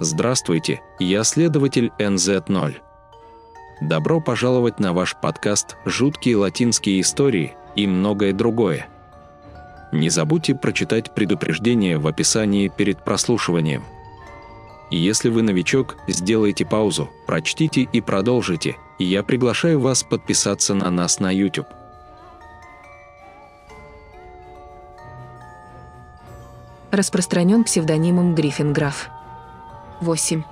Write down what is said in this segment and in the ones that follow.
Здравствуйте, я следователь NZ0. Добро пожаловать на ваш подкаст «Жуткие латинские истории» и многое другое. Не забудьте прочитать предупреждение в описании перед прослушиванием. Если вы новичок, сделайте паузу, прочтите и продолжите. Я приглашаю вас подписаться на нас на YouTube. Распространен псевдонимом Гриффинграф. 8.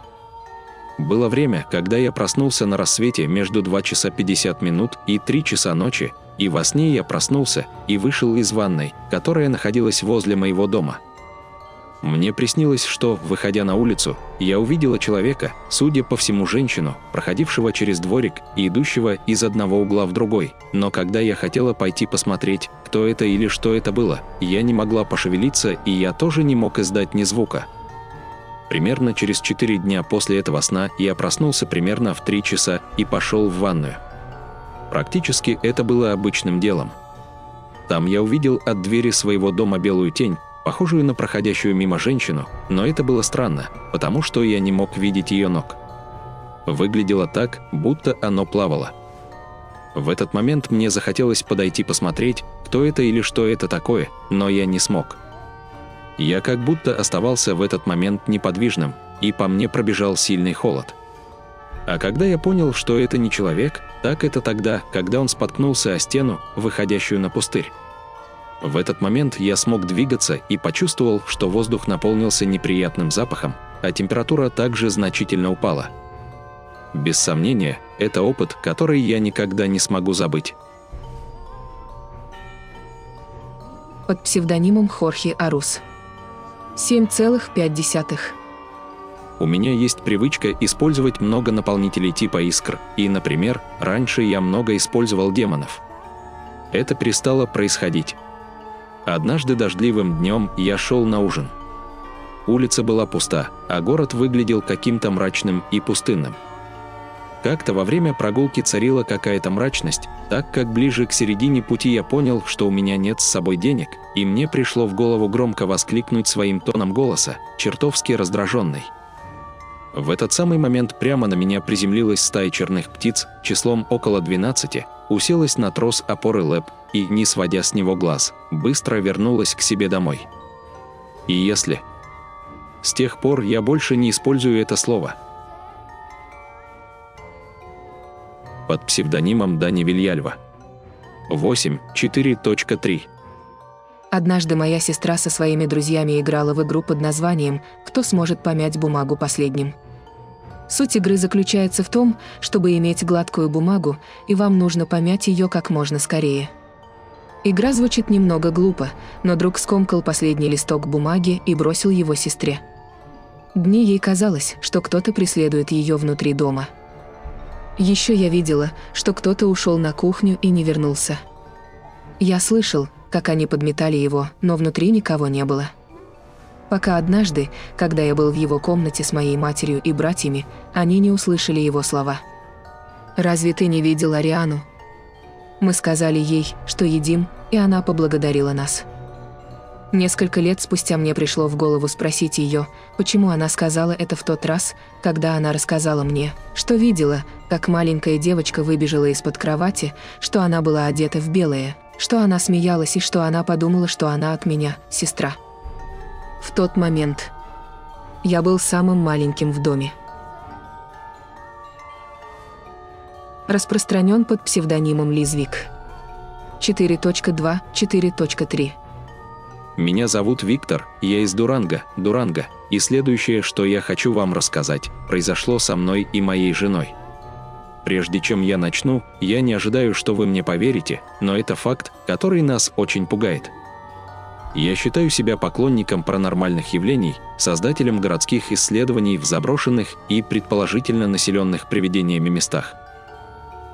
Было время, когда я проснулся на рассвете между 2 часа 50 минут и 3 часа ночи, и во сне я проснулся и вышел из ванной, которая находилась возле моего дома. Мне приснилось, что, выходя на улицу, я увидела человека, судя по всему женщину, проходившего через дворик и идущего из одного угла в другой. Но когда я хотела пойти посмотреть, кто это или что это было, я не могла пошевелиться и я тоже не мог издать ни звука. Примерно через 4 дня после этого сна я проснулся примерно в 3 часа и пошел в ванную. Практически это было обычным делом. Там я увидел от двери своего дома белую тень, похожую на проходящую мимо женщину, но это было странно, потому что я не мог видеть ее ног. Выглядело так, будто оно плавало. В этот момент мне захотелось подойти посмотреть, кто это или что это такое, но я не смог. Я как будто оставался в этот момент неподвижным, и по мне пробежал сильный холод. А когда я понял, что это не человек, так это тогда, когда он споткнулся о стену, выходящую на пустырь. В этот момент я смог двигаться и почувствовал, что воздух наполнился неприятным запахом, а температура также значительно упала. Без сомнения, это опыт, который я никогда не смогу забыть. Под псевдонимом Хорхе Арус. 7,5. У меня есть привычка использовать много наполнителей типа искр, и, например, раньше я много использовал демонов. Это перестало происходить. Однажды дождливым днем я шел на ужин. Улица была пуста, а город выглядел каким-то мрачным и пустынным. Как-то во время прогулки царила какая-то мрачность, так как ближе к середине пути я понял, что у меня нет с собой денег, и мне пришло в голову громко воскликнуть своим тоном голоса, чертовски раздраженный. В этот самый момент прямо на меня приземлилась стая черных птиц, числом около 12, уселась на трос опоры лэп и, не сводя с него глаз, быстро вернулась к себе домой. И если... С тех пор я больше не использую это слово – под псевдонимом Дани Вильяльва. 8.4.3 Однажды моя сестра со своими друзьями играла в игру под названием «Кто сможет помять бумагу последним?». Суть игры заключается в том, чтобы иметь гладкую бумагу, и вам нужно помять ее как можно скорее. Игра звучит немного глупо, но друг скомкал последний листок бумаги и бросил его сестре. Дни ей казалось, что кто-то преследует ее внутри дома – еще я видела, что кто-то ушел на кухню и не вернулся. Я слышал, как они подметали его, но внутри никого не было. Пока однажды, когда я был в его комнате с моей матерью и братьями, они не услышали его слова. «Разве ты не видел Ариану?» Мы сказали ей, что едим, и она поблагодарила нас. Несколько лет спустя мне пришло в голову спросить ее, почему она сказала это в тот раз, когда она рассказала мне, что видела, как маленькая девочка выбежала из-под кровати, что она была одета в белое, что она смеялась и что она подумала, что она от меня, сестра. В тот момент я был самым маленьким в доме. Распространен под псевдонимом Лизвик. 4.2, 4.3 меня зовут Виктор, я из Дуранга, Дуранга, и следующее, что я хочу вам рассказать, произошло со мной и моей женой. Прежде чем я начну, я не ожидаю, что вы мне поверите, но это факт, который нас очень пугает. Я считаю себя поклонником паранормальных явлений, создателем городских исследований в заброшенных и предположительно населенных привидениями местах –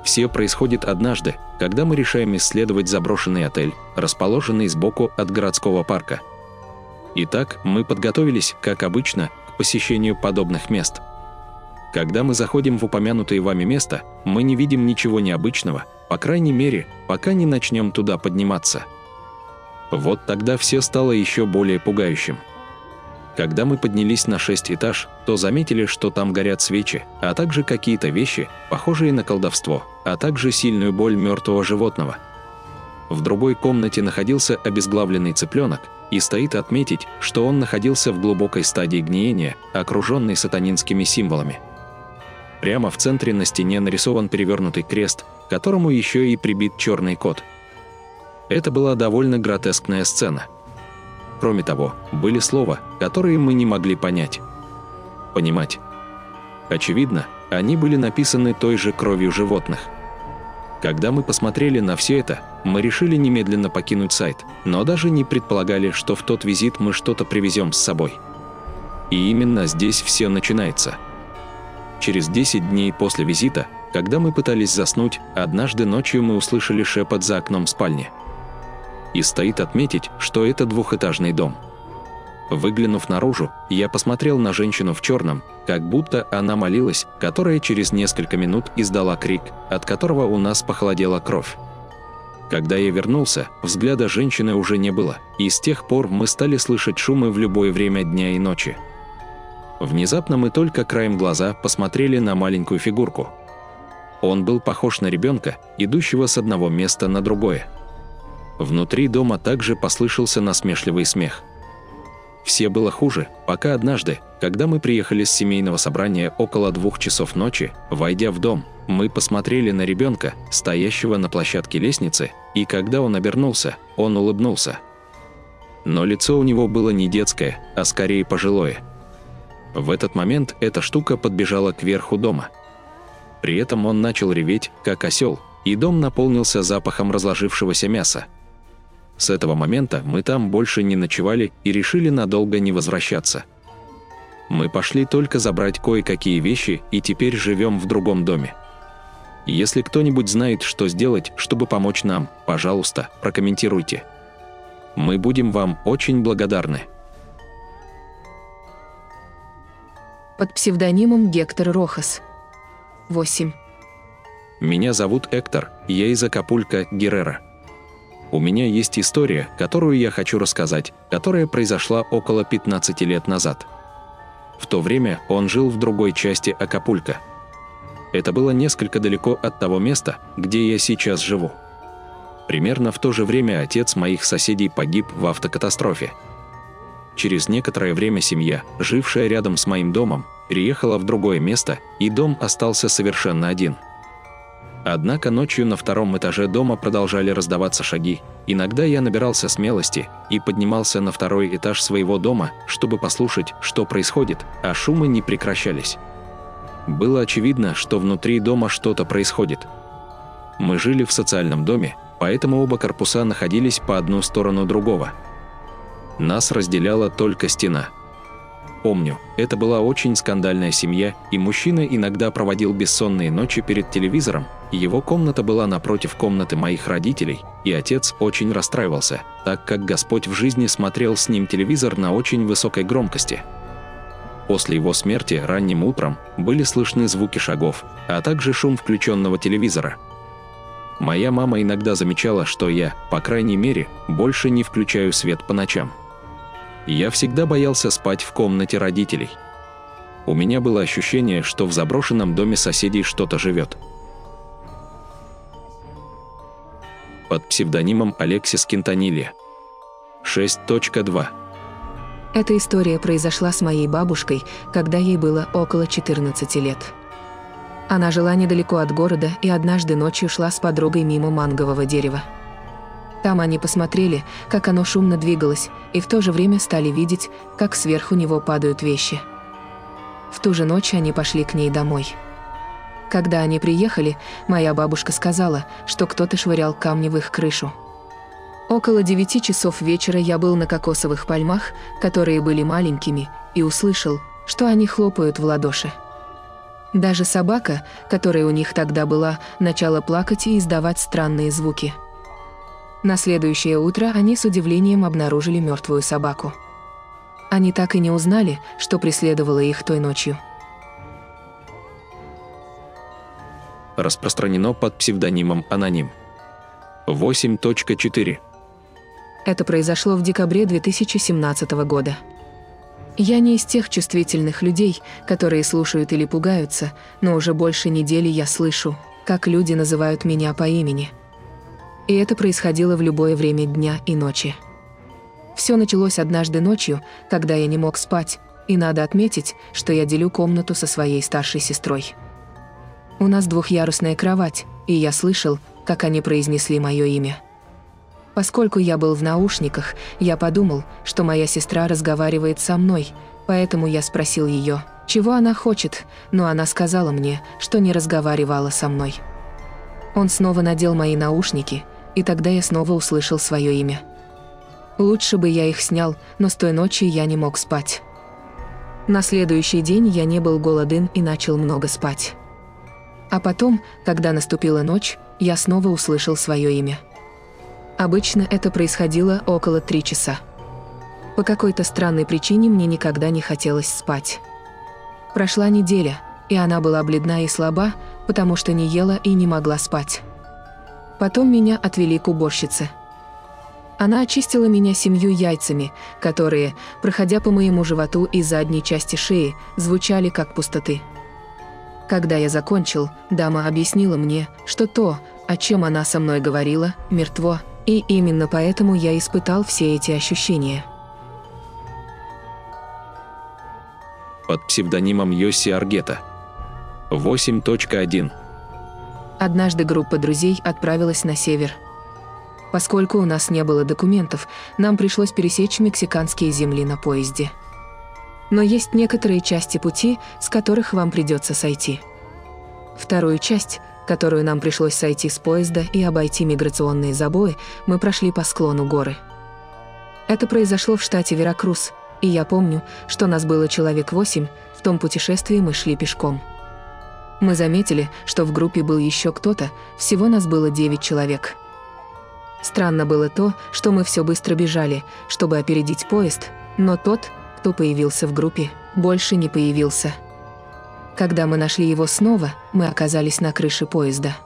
все происходит однажды, когда мы решаем исследовать заброшенный отель, расположенный сбоку от городского парка. Итак, мы подготовились, как обычно, к посещению подобных мест. Когда мы заходим в упомянутое вами место, мы не видим ничего необычного, по крайней мере, пока не начнем туда подниматься. Вот тогда все стало еще более пугающим. Когда мы поднялись на шесть этаж, то заметили, что там горят свечи, а также какие-то вещи, похожие на колдовство, а также сильную боль мертвого животного. В другой комнате находился обезглавленный цыпленок, и стоит отметить, что он находился в глубокой стадии гниения, окруженный сатанинскими символами. Прямо в центре на стене нарисован перевернутый крест, к которому еще и прибит черный кот. Это была довольно гротескная сцена – Кроме того, были слова, которые мы не могли понять. Понимать. Очевидно, они были написаны той же кровью животных. Когда мы посмотрели на все это, мы решили немедленно покинуть сайт, но даже не предполагали, что в тот визит мы что-то привезем с собой. И именно здесь все начинается. Через 10 дней после визита, когда мы пытались заснуть, однажды ночью мы услышали шепот за окном спальни – и стоит отметить, что это двухэтажный дом. Выглянув наружу, я посмотрел на женщину в черном, как будто она молилась, которая через несколько минут издала крик, от которого у нас похолодела кровь. Когда я вернулся, взгляда женщины уже не было, и с тех пор мы стали слышать шумы в любое время дня и ночи. Внезапно мы только краем глаза посмотрели на маленькую фигурку. Он был похож на ребенка, идущего с одного места на другое. Внутри дома также послышался насмешливый смех. Все было хуже, пока однажды, когда мы приехали с семейного собрания около двух часов ночи, войдя в дом, мы посмотрели на ребенка, стоящего на площадке лестницы, и когда он обернулся, он улыбнулся. Но лицо у него было не детское, а скорее пожилое. В этот момент эта штука подбежала к верху дома. При этом он начал реветь, как осел, и дом наполнился запахом разложившегося мяса. С этого момента мы там больше не ночевали и решили надолго не возвращаться. Мы пошли только забрать кое-какие вещи и теперь живем в другом доме. Если кто-нибудь знает, что сделать, чтобы помочь нам, пожалуйста, прокомментируйте. Мы будем вам очень благодарны. Под псевдонимом Гектор Рохас. 8. Меня зовут Эктор, я из Акапулька, Геррера. У меня есть история, которую я хочу рассказать, которая произошла около 15 лет назад. В то время он жил в другой части Акапулька. Это было несколько далеко от того места, где я сейчас живу. Примерно в то же время отец моих соседей погиб в автокатастрофе. Через некоторое время семья, жившая рядом с моим домом, переехала в другое место, и дом остался совершенно один – Однако ночью на втором этаже дома продолжали раздаваться шаги. Иногда я набирался смелости и поднимался на второй этаж своего дома, чтобы послушать, что происходит, а шумы не прекращались. Было очевидно, что внутри дома что-то происходит. Мы жили в социальном доме, поэтому оба корпуса находились по одну сторону другого. Нас разделяла только стена – Помню, это была очень скандальная семья, и мужчина иногда проводил бессонные ночи перед телевизором, его комната была напротив комнаты моих родителей, и отец очень расстраивался, так как Господь в жизни смотрел с ним телевизор на очень высокой громкости. После его смерти ранним утром были слышны звуки шагов, а также шум включенного телевизора. Моя мама иногда замечала, что я, по крайней мере, больше не включаю свет по ночам. Я всегда боялся спать в комнате родителей. У меня было ощущение, что в заброшенном доме соседей что-то живет. Под псевдонимом Алексис Кентанилья. 6.2 Эта история произошла с моей бабушкой, когда ей было около 14 лет. Она жила недалеко от города и однажды ночью шла с подругой мимо мангового дерева. Там они посмотрели, как оно шумно двигалось, и в то же время стали видеть, как сверху него падают вещи. В ту же ночь они пошли к ней домой. Когда они приехали, моя бабушка сказала, что кто-то швырял камни в их крышу. Около девяти часов вечера я был на кокосовых пальмах, которые были маленькими, и услышал, что они хлопают в ладоши. Даже собака, которая у них тогда была, начала плакать и издавать странные звуки – на следующее утро они с удивлением обнаружили мертвую собаку. Они так и не узнали, что преследовало их той ночью. Распространено под псевдонимом «Аноним». 8.4 Это произошло в декабре 2017 года. Я не из тех чувствительных людей, которые слушают или пугаются, но уже больше недели я слышу, как люди называют меня по имени. И это происходило в любое время дня и ночи. Все началось однажды ночью, когда я не мог спать, и надо отметить, что я делю комнату со своей старшей сестрой. У нас двухъярусная кровать, и я слышал, как они произнесли мое имя. Поскольку я был в наушниках, я подумал, что моя сестра разговаривает со мной, поэтому я спросил ее, чего она хочет, но она сказала мне, что не разговаривала со мной. Он снова надел мои наушники, и тогда я снова услышал свое имя. Лучше бы я их снял, но с той ночи я не мог спать. На следующий день я не был голоден и начал много спать. А потом, когда наступила ночь, я снова услышал свое имя. Обычно это происходило около три часа. По какой-то странной причине мне никогда не хотелось спать. Прошла неделя, и она была бледна и слаба, потому что не ела и не могла спать. Потом меня отвели к уборщице. Она очистила меня семью яйцами, которые, проходя по моему животу и задней части шеи, звучали как пустоты. Когда я закончил, дама объяснила мне, что то, о чем она со мной говорила, мертво, и именно поэтому я испытал все эти ощущения. Под псевдонимом Йоси Аргета. 8.1. Однажды группа друзей отправилась на север. Поскольку у нас не было документов, нам пришлось пересечь мексиканские земли на поезде. Но есть некоторые части пути, с которых вам придется сойти. Вторую часть – которую нам пришлось сойти с поезда и обойти миграционные забои, мы прошли по склону горы. Это произошло в штате Веракрус, и я помню, что нас было человек восемь, в том путешествии мы шли пешком. Мы заметили, что в группе был еще кто-то, всего нас было девять человек. Странно было то, что мы все быстро бежали, чтобы опередить поезд, но тот, кто появился в группе, больше не появился. Когда мы нашли его снова, мы оказались на крыше поезда.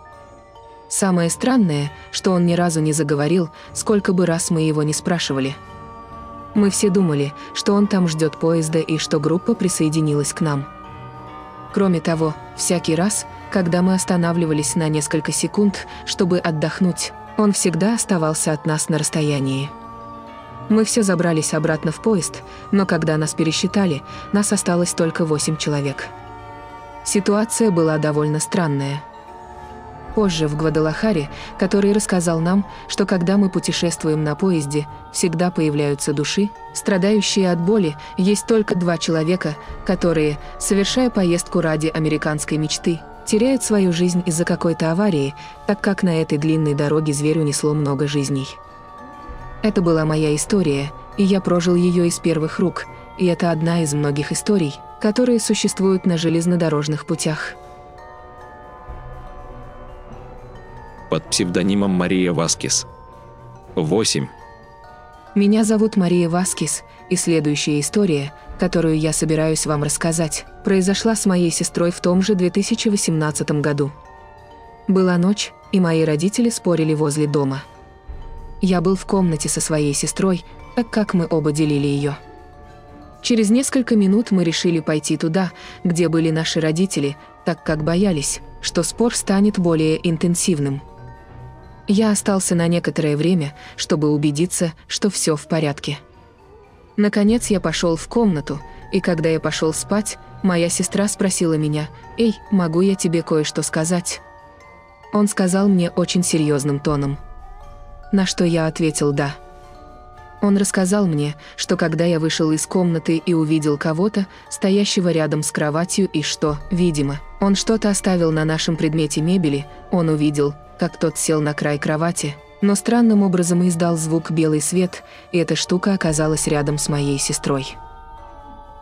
Самое странное, что он ни разу не заговорил, сколько бы раз мы его не спрашивали. Мы все думали, что он там ждет поезда и что группа присоединилась к нам. Кроме того, всякий раз, когда мы останавливались на несколько секунд, чтобы отдохнуть, он всегда оставался от нас на расстоянии. Мы все забрались обратно в поезд, но когда нас пересчитали, нас осталось только восемь человек. Ситуация была довольно странная. Позже в Гвадалахаре, который рассказал нам, что когда мы путешествуем на поезде, всегда появляются души, страдающие от боли, есть только два человека, которые, совершая поездку ради американской мечты, теряют свою жизнь из-за какой-то аварии, так как на этой длинной дороге зверь унесло много жизней. Это была моя история, и я прожил ее из первых рук, и это одна из многих историй, которые существуют на железнодорожных путях. Под псевдонимом Мария Васкис. 8. Меня зовут Мария Васкис, и следующая история, которую я собираюсь вам рассказать, произошла с моей сестрой в том же 2018 году. Была ночь, и мои родители спорили возле дома. Я был в комнате со своей сестрой, так как мы оба делили ее. Через несколько минут мы решили пойти туда, где были наши родители, так как боялись, что спор станет более интенсивным. Я остался на некоторое время, чтобы убедиться, что все в порядке. Наконец я пошел в комнату, и когда я пошел спать, моя сестра спросила меня, «Эй, могу я тебе кое-что сказать?» Он сказал мне очень серьезным тоном. На что я ответил «да». Он рассказал мне, что когда я вышел из комнаты и увидел кого-то, стоящего рядом с кроватью, и что, видимо, он что-то оставил на нашем предмете мебели, он увидел, как тот сел на край кровати, но странным образом издал звук белый свет, и эта штука оказалась рядом с моей сестрой.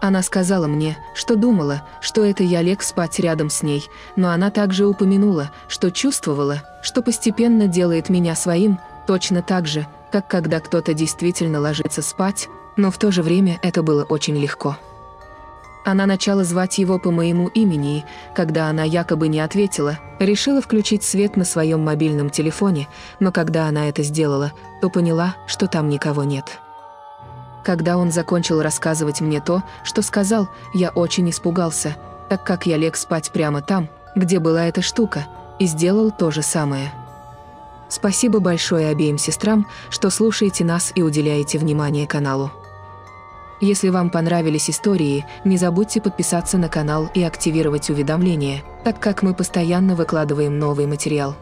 Она сказала мне, что думала, что это я лег спать рядом с ней, но она также упомянула, что чувствовала, что постепенно делает меня своим, точно так же, как когда кто-то действительно ложится спать, но в то же время это было очень легко. Она начала звать его по моему имени, и, когда она якобы не ответила, решила включить свет на своем мобильном телефоне, но когда она это сделала, то поняла, что там никого нет. Когда он закончил рассказывать мне то, что сказал, я очень испугался, так как я лег спать прямо там, где была эта штука, и сделал то же самое. Спасибо большое обеим сестрам, что слушаете нас и уделяете внимание каналу. Если вам понравились истории, не забудьте подписаться на канал и активировать уведомления, так как мы постоянно выкладываем новый материал.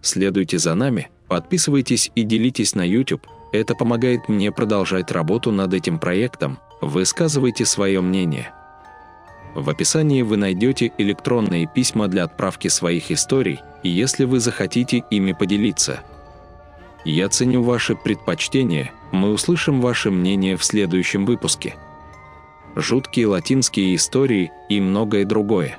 Следуйте за нами, подписывайтесь и делитесь на YouTube. Это помогает мне продолжать работу над этим проектом. Высказывайте свое мнение. В описании вы найдете электронные письма для отправки своих историй, если вы захотите ими поделиться. Я ценю ваши предпочтения, мы услышим ваше мнение в следующем выпуске. Жуткие латинские истории и многое другое.